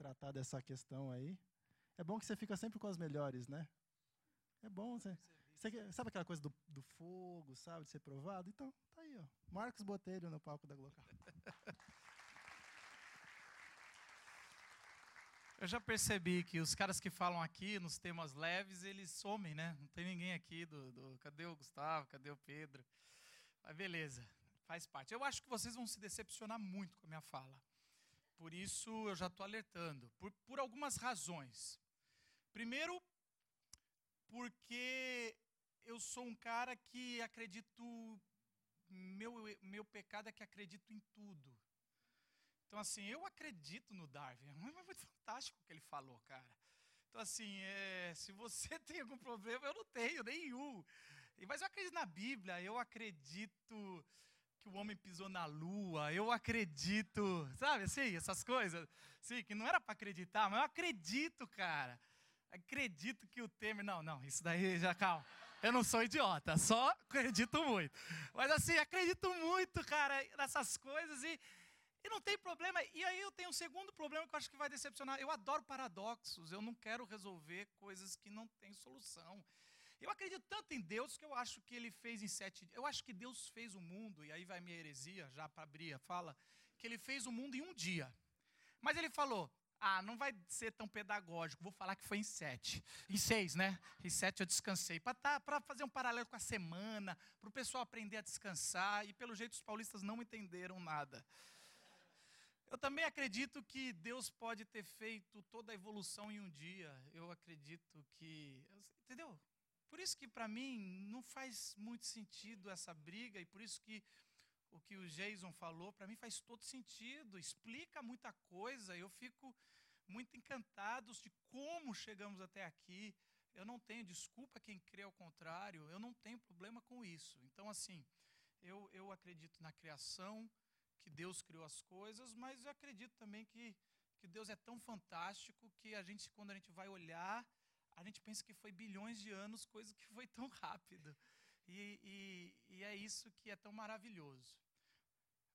Tratar dessa questão aí. É bom que você fica sempre com as melhores, né? É bom você. você sabe aquela coisa do, do fogo, sabe, de ser provado? Então, tá aí, ó. Marcos Botelho no palco da Glocal. Eu já percebi que os caras que falam aqui nos temas leves, eles somem, né? Não tem ninguém aqui do, do cadê o Gustavo, cadê o Pedro? Mas beleza, faz parte. Eu acho que vocês vão se decepcionar muito com a minha fala. Por isso eu já estou alertando. Por, por algumas razões. Primeiro, porque eu sou um cara que acredito. Meu, meu pecado é que acredito em tudo. Então, assim, eu acredito no Darwin. É muito fantástico o que ele falou, cara. Então, assim, é, se você tem algum problema, eu não tenho nenhum. Mas eu acredito na Bíblia, eu acredito que o homem pisou na lua, eu acredito, sabe assim, essas coisas. Sim, que não era para acreditar, mas eu acredito, cara. Acredito que o Temer. Não, não, isso daí já calma. Eu não sou idiota, só acredito muito. Mas assim, acredito muito, cara, nessas coisas e e não tem problema. E aí eu tenho um segundo problema que eu acho que vai decepcionar. Eu adoro paradoxos. Eu não quero resolver coisas que não têm solução. Eu acredito tanto em Deus que eu acho que ele fez em sete dias. Eu acho que Deus fez o mundo, e aí vai minha heresia, já para abrir fala, que ele fez o mundo em um dia. Mas ele falou: ah, não vai ser tão pedagógico, vou falar que foi em sete. Em seis, né? Em sete eu descansei. Para tá, fazer um paralelo com a semana, para o pessoal aprender a descansar, e pelo jeito os paulistas não entenderam nada. Eu também acredito que Deus pode ter feito toda a evolução em um dia. Eu acredito que. Entendeu? Por isso que para mim não faz muito sentido essa briga e por isso que o que o Jason falou para mim faz todo sentido, explica muita coisa. Eu fico muito encantado de como chegamos até aqui. Eu não tenho desculpa quem crê ao contrário, eu não tenho problema com isso. Então assim, eu, eu acredito na criação, que Deus criou as coisas, mas eu acredito também que, que Deus é tão fantástico que a gente, quando a gente vai olhar, a gente pensa que foi bilhões de anos, coisa que foi tão rápido. E, e, e é isso que é tão maravilhoso.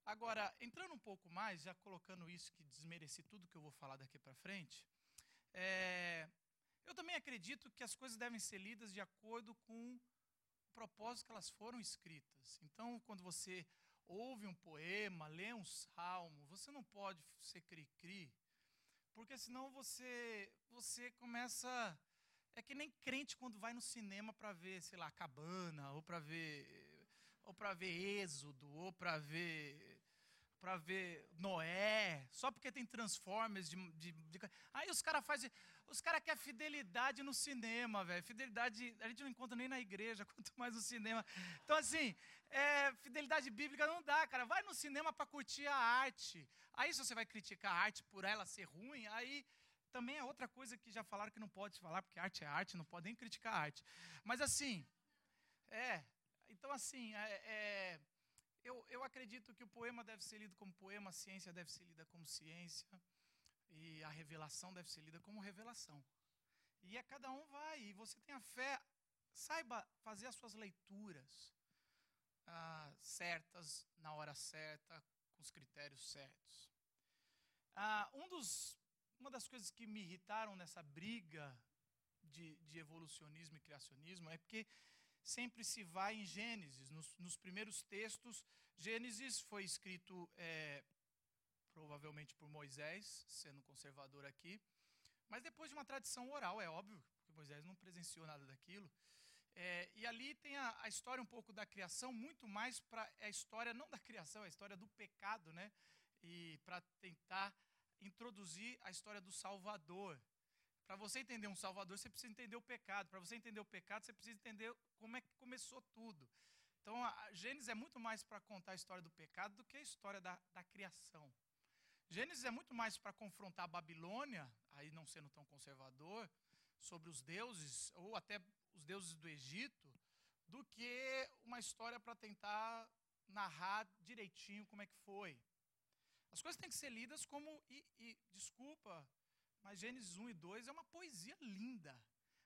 Agora, entrando um pouco mais, já colocando isso que desmereci tudo que eu vou falar daqui para frente, é, eu também acredito que as coisas devem ser lidas de acordo com o propósito que elas foram escritas. Então, quando você ouve um poema, lê um salmo, você não pode ser cri-cri, porque senão você, você começa. É que nem crente quando vai no cinema para ver, sei lá, Cabana, ou para ver, ou para ver Êxodo, ou para ver para ver Noé, só porque tem Transformers de, de, de... aí os caras fazem, os caras querem fidelidade no cinema, velho. Fidelidade a gente não encontra nem na igreja, quanto mais no cinema. Então assim, é, fidelidade bíblica não dá, cara. Vai no cinema para curtir a arte. Aí se você vai criticar a arte por ela ser ruim, aí também é outra coisa que já falaram que não pode falar, porque arte é arte, não pode nem criticar arte. Mas assim, é, então assim, é, é eu, eu acredito que o poema deve ser lido como poema, a ciência deve ser lida como ciência, e a revelação deve ser lida como revelação. E a cada um vai, e você tem a fé, saiba fazer as suas leituras ah, certas, na hora certa, com os critérios certos. Ah, um dos, uma das coisas que me irritaram nessa briga de, de evolucionismo e criacionismo é porque sempre se vai em Gênesis. Nos, nos primeiros textos, Gênesis foi escrito é, provavelmente por Moisés, sendo conservador aqui, mas depois de uma tradição oral, é óbvio, porque Moisés não presenciou nada daquilo. É, e ali tem a, a, história um pouco da criação, muito mais para é a história não da criação, é a história do pecado, né? E para tentar introduzir a história do Salvador. Para você entender um Salvador, você precisa entender o pecado. Para você entender o pecado, você precisa entender como é que começou tudo. Então, a Gênesis é muito mais para contar a história do pecado do que a história da, da criação. Gênesis é muito mais para confrontar a Babilônia, aí não sendo tão conservador, sobre os deuses, ou até os deuses do Egito, do que uma história para tentar narrar direitinho como é que foi. As coisas têm que ser lidas como. E, e, desculpa, mas Gênesis 1 e 2 é uma poesia linda.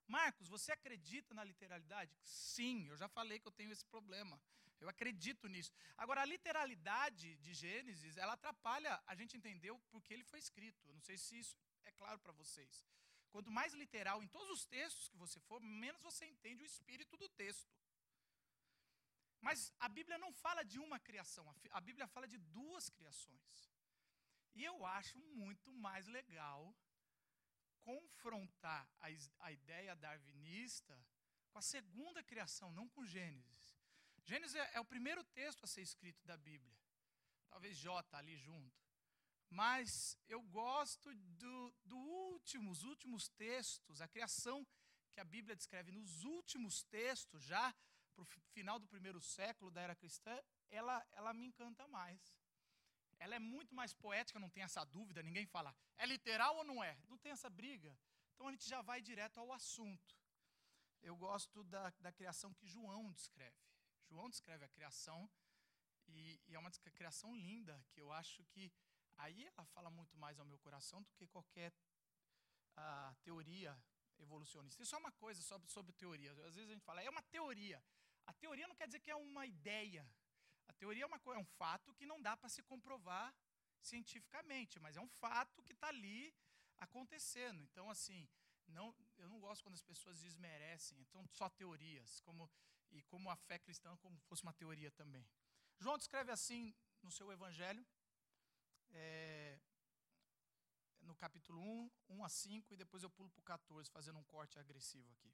Marcos, você acredita na literalidade? Sim, eu já falei que eu tenho esse problema. Eu acredito nisso. Agora, a literalidade de Gênesis, ela atrapalha a gente entender o porquê ele foi escrito. Eu não sei se isso é claro para vocês. Quanto mais literal em todos os textos que você for, menos você entende o espírito do texto. Mas a Bíblia não fala de uma criação, a Bíblia fala de duas criações. E eu acho muito mais legal confrontar a, a ideia darwinista com a segunda criação, não com Gênesis. Gênesis é, é o primeiro texto a ser escrito da Bíblia. Talvez J ali junto. Mas eu gosto do, do últimos, últimos textos, a criação que a Bíblia descreve nos últimos textos, já para o final do primeiro século da era cristã, ela, ela me encanta mais. Ela é muito mais poética, não tem essa dúvida, ninguém fala, é literal ou não é? Não tem essa briga. Então a gente já vai direto ao assunto. Eu gosto da, da criação que João descreve. João descreve a criação e, e é uma criação linda, que eu acho que aí ela fala muito mais ao meu coração do que qualquer a, teoria evolucionista. Isso é uma coisa sobre, sobre teoria. Às vezes a gente fala, é uma teoria. A teoria não quer dizer que é uma ideia. A teoria é, uma, é um fato que não dá para se comprovar cientificamente, mas é um fato que está ali acontecendo. Então, assim, não, eu não gosto quando as pessoas desmerecem, então só teorias, como, e como a fé cristã como fosse uma teoria também. João descreve assim no seu evangelho, é, no capítulo 1, 1 a 5, e depois eu pulo para o 14, fazendo um corte agressivo aqui.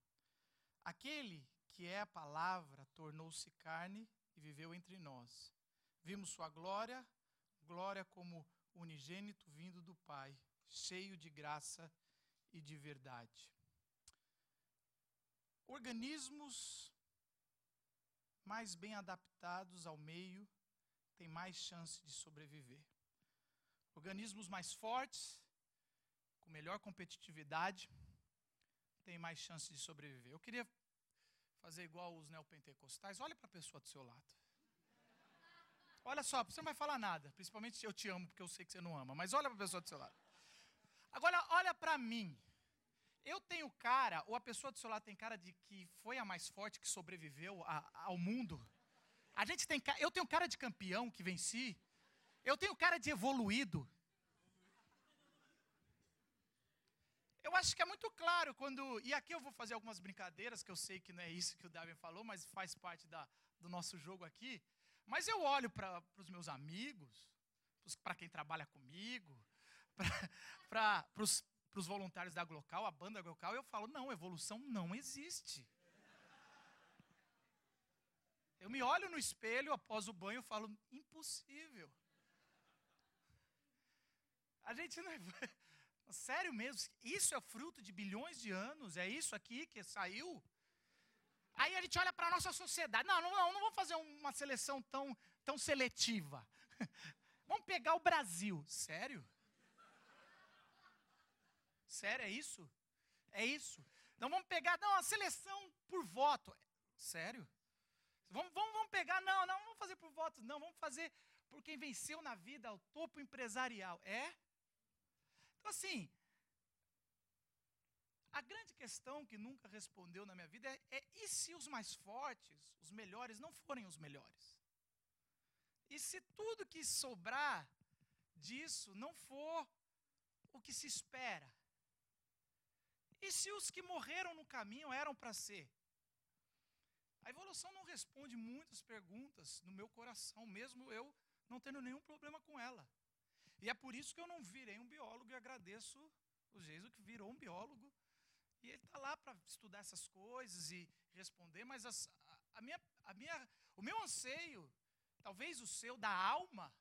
Aquele que é a palavra tornou-se carne e viveu entre nós. Vimos sua glória, glória como unigênito vindo do Pai, cheio de graça e de verdade. Organismos mais bem adaptados ao meio têm mais chance de sobreviver. Organismos mais fortes, com melhor competitividade, têm mais chance de sobreviver. Eu queria fazer igual os neopentecostais. Olha para a pessoa do seu lado. Olha só, você não vai falar nada. Principalmente eu te amo, porque eu sei que você não ama. Mas olha para a pessoa do seu lado. Agora, olha para mim. Eu tenho cara, ou a pessoa do seu lado tem cara de que foi a mais forte que sobreviveu a, ao mundo. A gente tem, eu tenho cara de campeão que venci. Eu tenho cara de evoluído. Eu acho que é muito claro quando. E aqui eu vou fazer algumas brincadeiras, que eu sei que não é isso que o Darwin falou, mas faz parte da, do nosso jogo aqui. Mas eu olho para os meus amigos, para quem trabalha comigo, para os voluntários da Glocal, a banda Glocal, eu falo: não, evolução não existe. Eu me olho no espelho após o banho e falo: impossível. A gente não. Sério mesmo, isso é fruto de bilhões de anos, é isso aqui que saiu? Aí a gente olha para a nossa sociedade. Não, não, não, não vamos fazer uma seleção tão, tão seletiva. Vamos pegar o Brasil. Sério? Sério, é isso? É isso. Então vamos pegar, não, a seleção por voto. Sério? Vamos, vamos, vamos pegar, não, não, vamos fazer por voto, não, vamos fazer por quem venceu na vida ao topo empresarial. É? Então, assim, a grande questão que nunca respondeu na minha vida é, é, e se os mais fortes, os melhores, não forem os melhores? E se tudo que sobrar disso não for o que se espera? E se os que morreram no caminho eram para ser? A evolução não responde muitas perguntas no meu coração, mesmo eu não tendo nenhum problema com ela. E é por isso que eu não virei um biólogo e agradeço o Jesus que virou um biólogo. E ele está lá para estudar essas coisas e responder, mas as, a, a minha, a minha, o meu anseio, talvez o seu, da alma,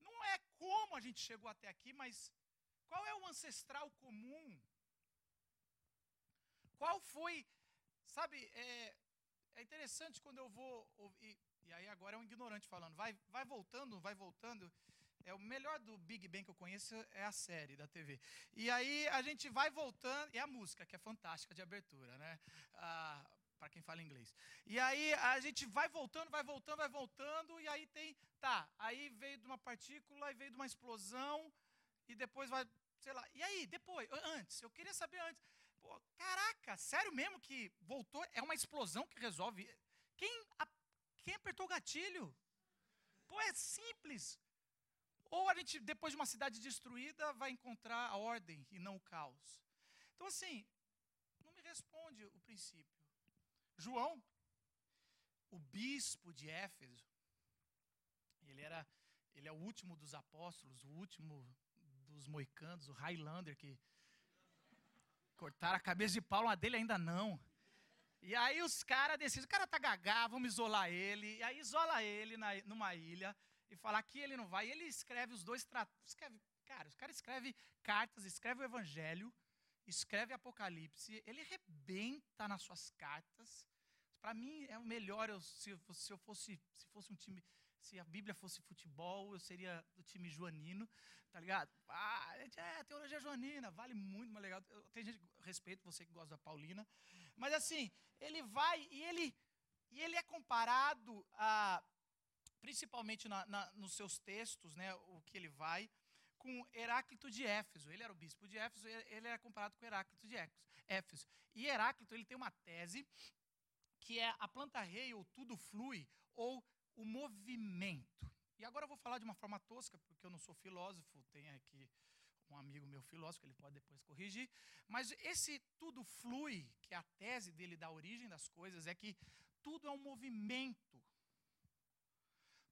não é como a gente chegou até aqui, mas qual é o ancestral comum? Qual foi, sabe, é, é interessante quando eu vou ouvir, e aí agora é um ignorante falando, vai, vai voltando, vai voltando. É o melhor do Big Bang que eu conheço é a série da TV. E aí a gente vai voltando, e a música, que é fantástica de abertura, né? Ah, para quem fala inglês. E aí a gente vai voltando, vai voltando, vai voltando, e aí tem. Tá, aí veio de uma partícula, e veio de uma explosão, e depois vai, sei lá. E aí, depois, antes, eu queria saber antes. Pô, caraca, sério mesmo que voltou? É uma explosão que resolve. Quem, a, quem apertou o gatilho? Pô, é simples. Ou a gente, depois de uma cidade destruída, vai encontrar a ordem e não o caos. Então, assim, não me responde o princípio. João, o bispo de Éfeso, ele era, ele é o último dos apóstolos, o último dos moicanos, o Highlander que cortaram a cabeça de Paulo, a dele ainda não. E aí os caras decidem, o cara tá gagá, vamos isolar ele. E aí isola ele na, numa ilha e falar que ele não vai. E ele escreve os dois tratados. Cara, os caras escreve cartas, escreve o evangelho, escreve Apocalipse, ele rebenta nas suas cartas. Para mim é o melhor eu, se, se eu fosse se fosse um time se a Bíblia fosse futebol, eu seria do time joanino, tá ligado? Ah, é, teologia joanina, vale muito mais legal. Tem gente, respeito você que gosta da Paulina, mas assim, ele vai e ele e ele é comparado a principalmente na, na, nos seus textos, né, o que ele vai, com Heráclito de Éfeso. Ele era o bispo de Éfeso, ele é comparado com Heráclito de Éfeso. E Heráclito ele tem uma tese que é a planta rei, ou tudo flui, ou o movimento. E agora eu vou falar de uma forma tosca, porque eu não sou filósofo, tem aqui um amigo meu filósofo, ele pode depois corrigir. Mas esse tudo flui, que é a tese dele da origem das coisas, é que tudo é um movimento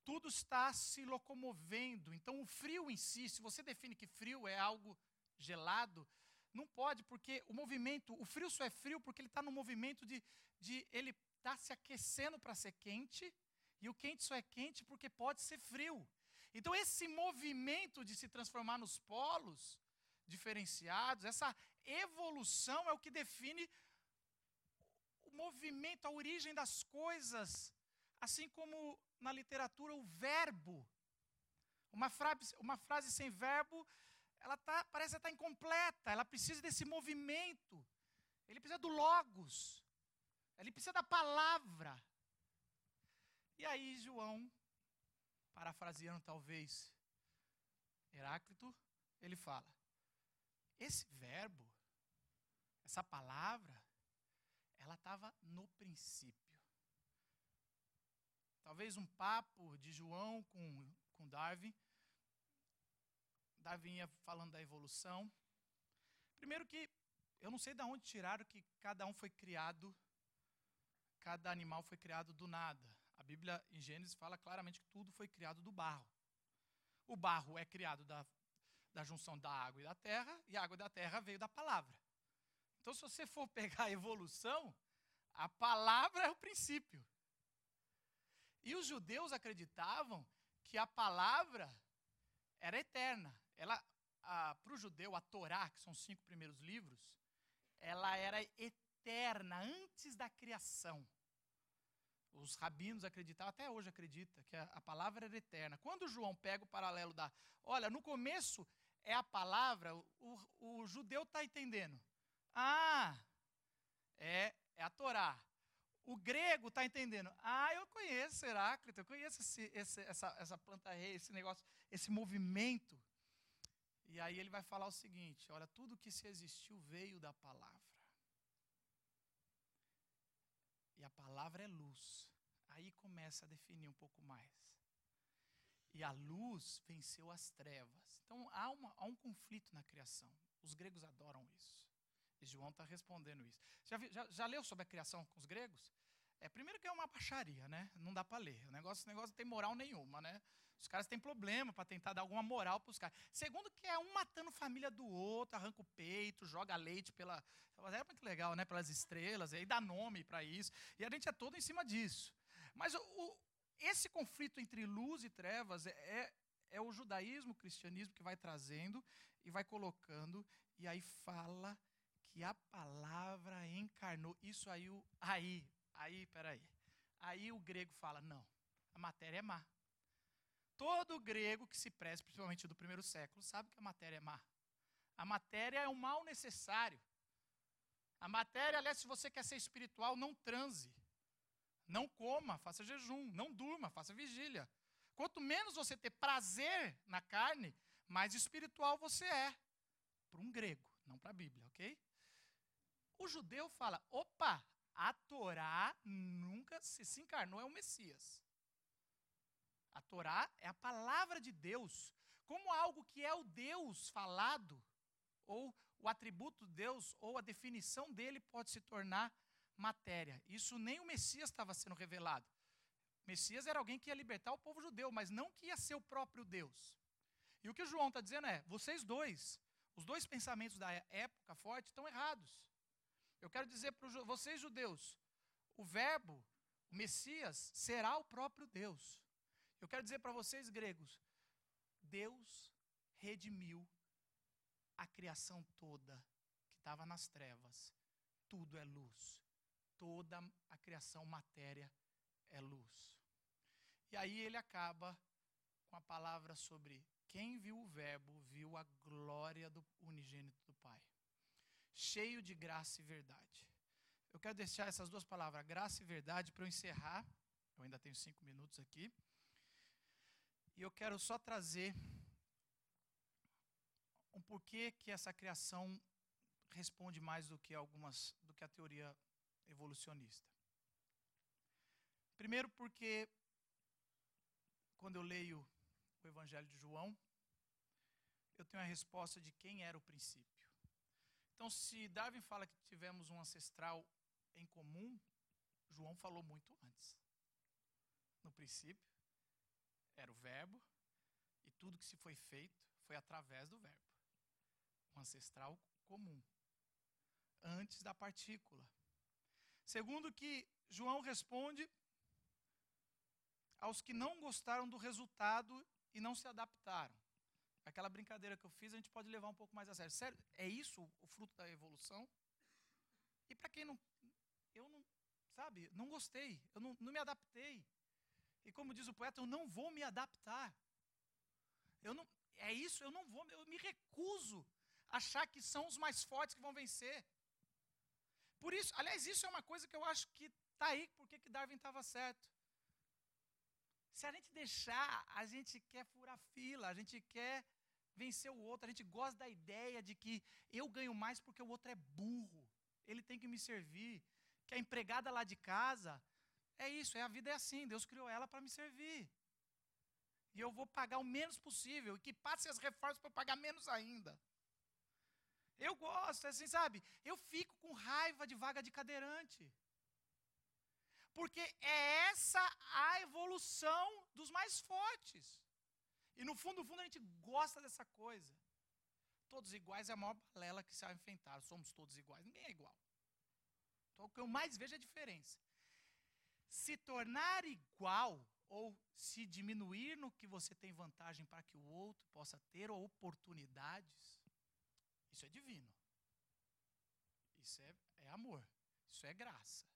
tudo está se locomovendo. Então, o frio em si, se você define que frio é algo gelado, não pode, porque o movimento, o frio só é frio porque ele está no movimento de, de ele está se aquecendo para ser quente, e o quente só é quente porque pode ser frio. Então, esse movimento de se transformar nos polos diferenciados, essa evolução é o que define o movimento, a origem das coisas, assim como na literatura o verbo. Uma frase, uma frase sem verbo, ela tá, parece estar incompleta, ela precisa desse movimento. Ele precisa do logos. Ele precisa da palavra. E aí João, parafraseando talvez Heráclito, ele fala: esse verbo, essa palavra, ela estava no princípio. Talvez um papo de João com, com Darwin. Darwin ia falando da evolução. Primeiro que eu não sei de onde tiraram que cada um foi criado, cada animal foi criado do nada. A Bíblia em Gênesis fala claramente que tudo foi criado do barro. O barro é criado da, da junção da água e da terra, e a água da terra veio da palavra. Então, se você for pegar a evolução, a palavra é o princípio. E os judeus acreditavam que a palavra era eterna. Ela, para o judeu, a Torá, que são os cinco primeiros livros, ela era eterna antes da criação. Os rabinos acreditavam, até hoje acredita, que a, a palavra era eterna. Quando João pega o paralelo da. Olha, no começo é a palavra, o, o judeu está entendendo. Ah, é, é a Torá. O grego está entendendo. Ah, eu conheço Heráclito, eu conheço esse, esse, essa, essa planta rei, esse negócio, esse movimento. E aí ele vai falar o seguinte: olha, tudo que se existiu veio da palavra. E a palavra é luz. Aí começa a definir um pouco mais. E a luz venceu as trevas. Então há, uma, há um conflito na criação. Os gregos adoram isso. E João está respondendo isso. Já, já, já, leu sobre a criação com os gregos? É, primeiro que é uma baixaria, né? Não dá para ler. O negócio, o negócio não tem moral nenhuma, né? Os caras têm problema para tentar dar alguma moral para os caras. Segundo que é um matando família do outro, arranca o peito, joga leite pela... É muito legal, né? Pelas estrelas, aí dá nome para isso. E a gente é todo em cima disso. Mas o, o, esse conflito entre luz e trevas é, é, é o judaísmo, o cristianismo que vai trazendo e vai colocando, e aí fala que a palavra encarnou. Isso aí, aí, aí, peraí. Aí o grego fala: não, a matéria é má. Todo grego que se preze, principalmente do primeiro século, sabe que a matéria é má. A matéria é um mal necessário. A matéria, aliás, se você quer ser espiritual, não transe. Não coma, faça jejum. Não durma, faça vigília. Quanto menos você ter prazer na carne, mais espiritual você é. Para um grego, não para a Bíblia, ok? O judeu fala: opa, a Torá nunca se, se encarnou, é o Messias. A Torá é a palavra de Deus, como algo que é o Deus falado, ou o atributo de Deus, ou a definição dele pode se tornar matéria. Isso nem o Messias estava sendo revelado. Messias era alguém que ia libertar o povo judeu, mas não que ia ser o próprio Deus. E o que o João está dizendo é: vocês dois, os dois pensamentos da época forte, estão errados. Eu quero dizer para vocês, judeus, o Verbo, o Messias, será o próprio Deus. Eu quero dizer para vocês, gregos, Deus redimiu a criação toda que estava nas trevas. Tudo é luz. Toda a criação matéria é luz. E aí ele acaba com a palavra sobre quem viu o Verbo viu a glória do unigênito do Pai, cheio de graça e verdade. Eu quero deixar essas duas palavras, graça e verdade, para eu encerrar. Eu ainda tenho cinco minutos aqui. E eu quero só trazer um porquê que essa criação responde mais do que algumas do que a teoria evolucionista. Primeiro porque quando eu leio o Evangelho de João, eu tenho a resposta de quem era o princípio. Então, se Darwin fala que tivemos um ancestral em comum, João falou muito antes. No princípio, era o Verbo, e tudo que se foi feito foi através do Verbo. Um ancestral comum, antes da partícula. Segundo que João responde aos que não gostaram do resultado e não se adaptaram. Aquela brincadeira que eu fiz, a gente pode levar um pouco mais a sério. Sério, é isso o fruto da evolução? E para quem não. Eu não. Sabe, não gostei, eu não, não me adaptei. E como diz o poeta, eu não vou me adaptar. Eu não, é isso, eu não vou, eu me recuso a achar que são os mais fortes que vão vencer. Por isso, aliás, isso é uma coisa que eu acho que está aí porque que Darwin estava certo. Se a gente deixar, a gente quer furar fila, a gente quer vencer o outro, a gente gosta da ideia de que eu ganho mais porque o outro é burro, ele tem que me servir, que a empregada lá de casa, é isso, é a vida é assim, Deus criou ela para me servir. E eu vou pagar o menos possível, e que passe as reformas para pagar menos ainda. Eu gosto, assim, sabe? Eu fico com raiva de vaga de cadeirante. Porque é essa a evolução dos mais fortes. E no fundo, no fundo, a gente gosta dessa coisa. Todos iguais é a maior balela que se enfrentar. Somos todos iguais. Ninguém é igual. Então, o que eu mais vejo é a diferença. Se tornar igual ou se diminuir no que você tem vantagem para que o outro possa ter oportunidades, isso é divino. Isso é, é amor. Isso é graça.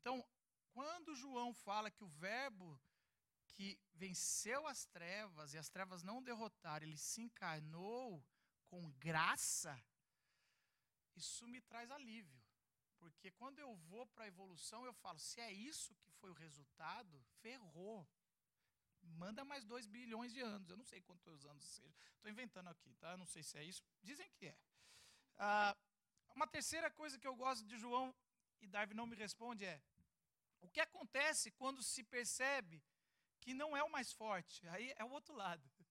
Então, quando João fala que o Verbo que venceu as trevas e as trevas não derrotaram, ele se encarnou com graça, isso me traz alívio. Porque quando eu vou para a evolução, eu falo: se é isso que foi o resultado, ferrou. Manda mais 2 bilhões de anos. Eu não sei quantos anos seja. Estou inventando aqui, tá? Não sei se é isso. Dizem que é. Ah, uma terceira coisa que eu gosto de João e Darwin não me responde é: o que acontece quando se percebe que não é o mais forte? Aí é o outro lado.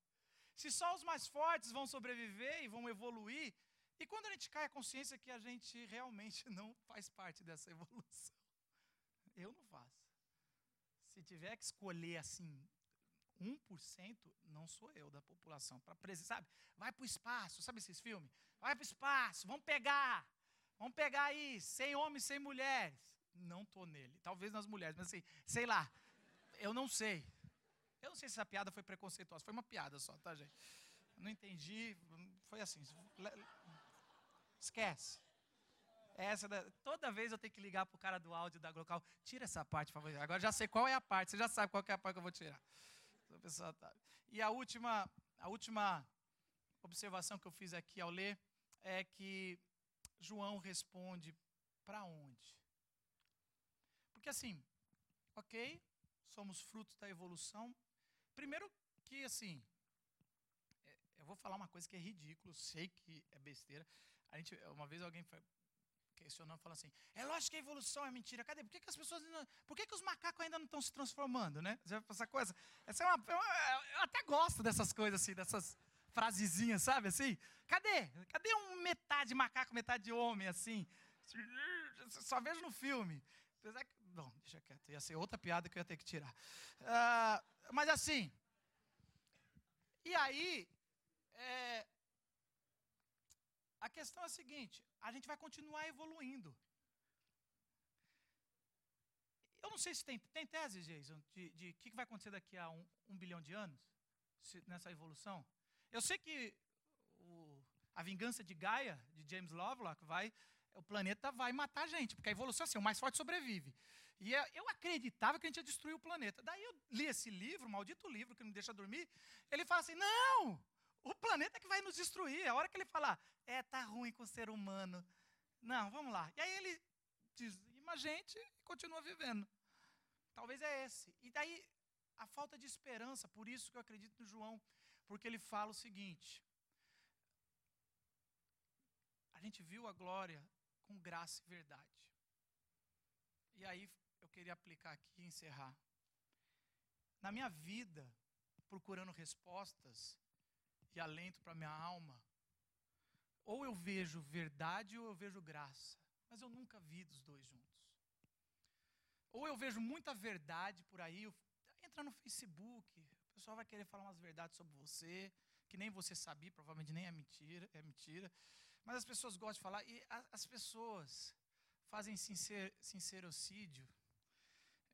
Se só os mais fortes vão sobreviver e vão evoluir, E quando a gente cai, a consciência que a gente realmente não faz parte dessa evolução. Eu não faço. Se tiver que escolher assim, 1% não sou eu da população. Para sabe? Vai para o espaço, sabe esses filmes? Vai para o espaço, vamos pegar. Vamos pegar aí, sem homens, sem mulheres. Não estou nele. Talvez nas mulheres, mas assim, sei lá. Eu não sei. Eu não sei se essa piada foi preconceituosa. Foi uma piada só, tá, gente? Não entendi. Foi assim. Esquece. Essa da, toda vez eu tenho que ligar pro cara do áudio da Glocal. Tira essa parte, por favor. Agora já sei qual é a parte. Você já sabe qual é a parte que eu vou tirar. Tá. E a última, a última observação que eu fiz aqui ao ler é que João responde para onde? Porque assim, ok, somos frutos da evolução. Primeiro que assim, é, eu vou falar uma coisa que é ridículo, sei que é besteira. A gente, uma vez alguém questionando, falando assim: é lógico que a evolução é mentira. Cadê? Por que, que as pessoas. Não, por que, que os macacos ainda não estão se transformando, né? Essa coisa. Essa é uma, é uma, eu até gosto dessas coisas assim, dessas frasezinhas, sabe assim? Cadê? Cadê um metade macaco, metade homem, assim? Só vejo no filme. Apesar que. Não, deixa quieto. Ia ser outra piada que eu ia ter que tirar. Uh, mas assim. E aí. É, a questão é a seguinte: a gente vai continuar evoluindo. Eu não sei se tem, tem tese, Jason, de o que, que vai acontecer daqui a um, um bilhão de anos, se, nessa evolução. Eu sei que o, a vingança de Gaia, de James Lovelock, vai, o planeta vai matar a gente, porque a evolução é assim, o mais forte sobrevive. E é, eu acreditava que a gente ia destruir o planeta. Daí eu li esse livro, maldito livro que não deixa dormir. Ele fala assim: não, o planeta que vai nos destruir. A hora que ele falar, é, tá ruim com o ser humano. Não, vamos lá. E aí ele dizima a gente e continua vivendo. Talvez é esse. E daí a falta de esperança, por isso que eu acredito no João, porque ele fala o seguinte: a gente viu a glória com graça e verdade. E aí eu queria aplicar aqui e encerrar. Na minha vida, procurando respostas, e alento para minha alma. Ou eu vejo verdade ou eu vejo graça. Mas eu nunca vi dos dois juntos. Ou eu vejo muita verdade por aí. Entra no Facebook, o pessoal vai querer falar umas verdades sobre você, que nem você sabia, provavelmente nem é mentira, é mentira. Mas as pessoas gostam de falar, e as pessoas fazem sincer, sincerocídio.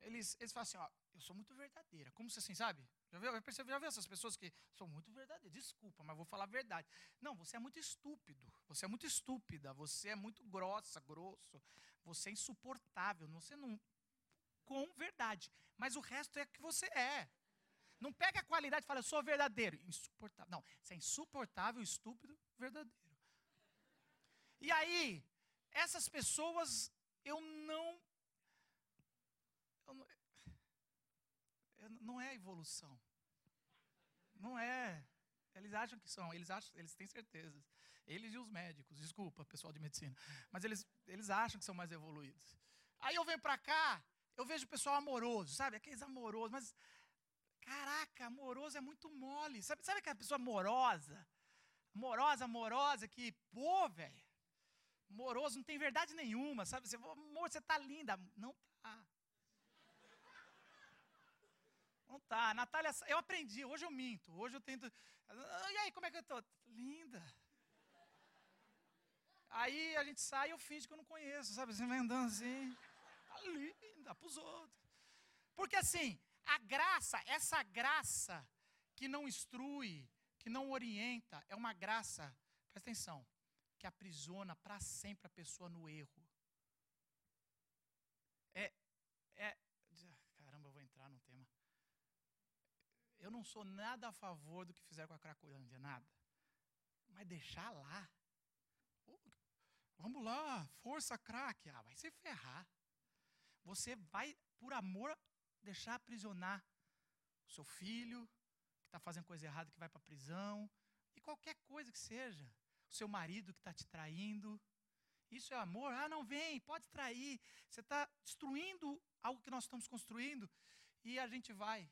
Eles, eles falam assim, ó, eu sou muito verdadeira. Como você assim, sabe? Já viu, já viu essas pessoas que são muito verdadeiras? Desculpa, mas vou falar a verdade. Não, você é muito estúpido. Você é muito estúpida. Você é muito grossa, grosso. Você é insuportável. Você não. Com verdade. Mas o resto é que você é. Não pega a qualidade e fala, eu sou verdadeiro. Insuportável. Não, você é insuportável, estúpido, verdadeiro. E aí, essas pessoas, eu não. Eu não não é evolução. Não é. Eles acham que são, eles acham, eles têm certeza. Eles e os médicos, desculpa, pessoal de medicina, mas eles, eles acham que são mais evoluídos. Aí eu venho para cá, eu vejo o pessoal amoroso, sabe? Aqueles amorosos, mas caraca, amoroso é muito mole. Sabe, sabe aquela pessoa amorosa? Amorosa, amorosa, que, pô, velho, amoroso, não tem verdade nenhuma, sabe? Você, amor, você tá linda. Não tá. Não tá. Natália, eu aprendi, hoje eu minto. Hoje eu tento. E aí, como é que eu tô? Linda. Aí a gente sai e eu finge que eu não conheço, sabe? Você vai andando assim. Tá linda pros outros. Porque assim, a graça, essa graça que não instrui, que não orienta, é uma graça, presta atenção, que aprisiona para sempre a pessoa no erro. É, é, caramba, eu vou entrar no tema. Eu não sou nada a favor do que fizeram com a Cracolândia, nada. Mas deixar lá. vamos lá, força crack. Ah, vai se ferrar. Você vai, por amor, deixar aprisionar o seu filho, que está fazendo coisa errada, que vai para a prisão, e qualquer coisa que seja. O seu marido que está te traindo. Isso é amor? Ah, não vem, pode trair. Você está destruindo algo que nós estamos construindo. E a gente vai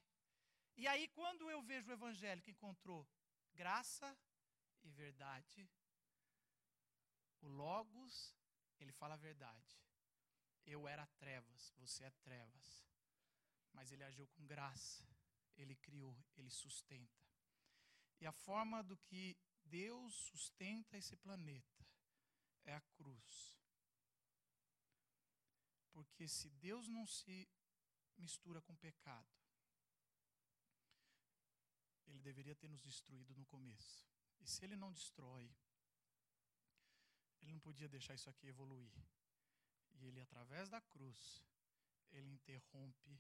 e aí, quando eu vejo o evangelho que encontrou graça e verdade, O Logos, ele fala a verdade. Eu era trevas, você é trevas. Mas ele agiu com graça, ele criou, ele sustenta. E a forma do que Deus sustenta esse planeta é a cruz. Porque se Deus não se mistura com pecado, ele deveria ter nos destruído no começo. E se ele não destrói, ele não podia deixar isso aqui evoluir. E ele, através da cruz, ele interrompe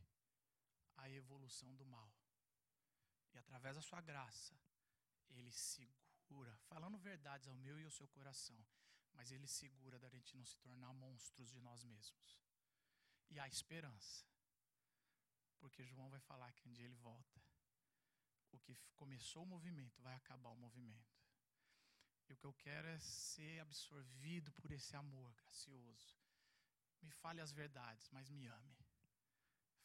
a evolução do mal. E através da sua graça, ele segura, falando verdades ao meu e ao seu coração, mas ele segura da gente não se tornar monstros de nós mesmos. E há esperança. Porque João vai falar que um dia ele volta. O que começou o movimento vai acabar o movimento. E o que eu quero é ser absorvido por esse amor gracioso. Me fale as verdades, mas me ame.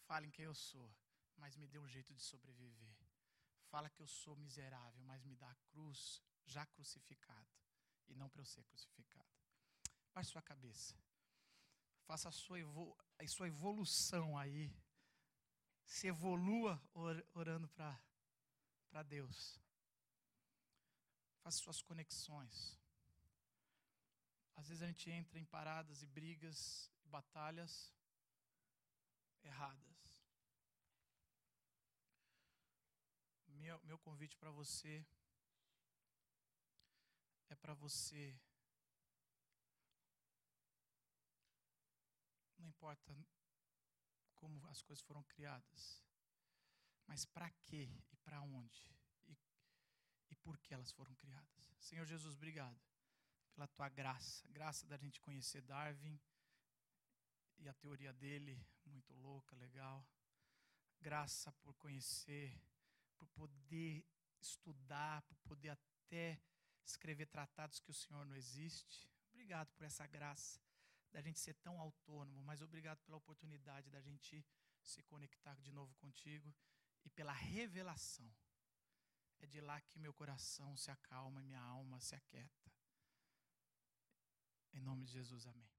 Fale em quem eu sou, mas me dê um jeito de sobreviver. Fala que eu sou miserável, mas me dá a cruz já crucificado e não para eu ser crucificado. Baixe sua cabeça. Faça a sua, evolu a sua evolução aí. Se evolua or orando para Deus. Faça suas conexões. Às vezes a gente entra em paradas e brigas e batalhas erradas. Meu, meu convite para você é para você. Não importa como as coisas foram criadas, mas para quê e para onde e, e por que elas foram criadas. Senhor Jesus, obrigado pela tua graça, graça da gente conhecer Darwin e a teoria dele, muito louca, legal. Graça por conhecer, por poder estudar, por poder até escrever tratados que o Senhor não existe. Obrigado por essa graça da gente ser tão autônomo, mas obrigado pela oportunidade da gente se conectar de novo contigo e pela revelação. É de lá que meu coração se acalma e minha alma se aquieta. Em nome de Jesus, amém.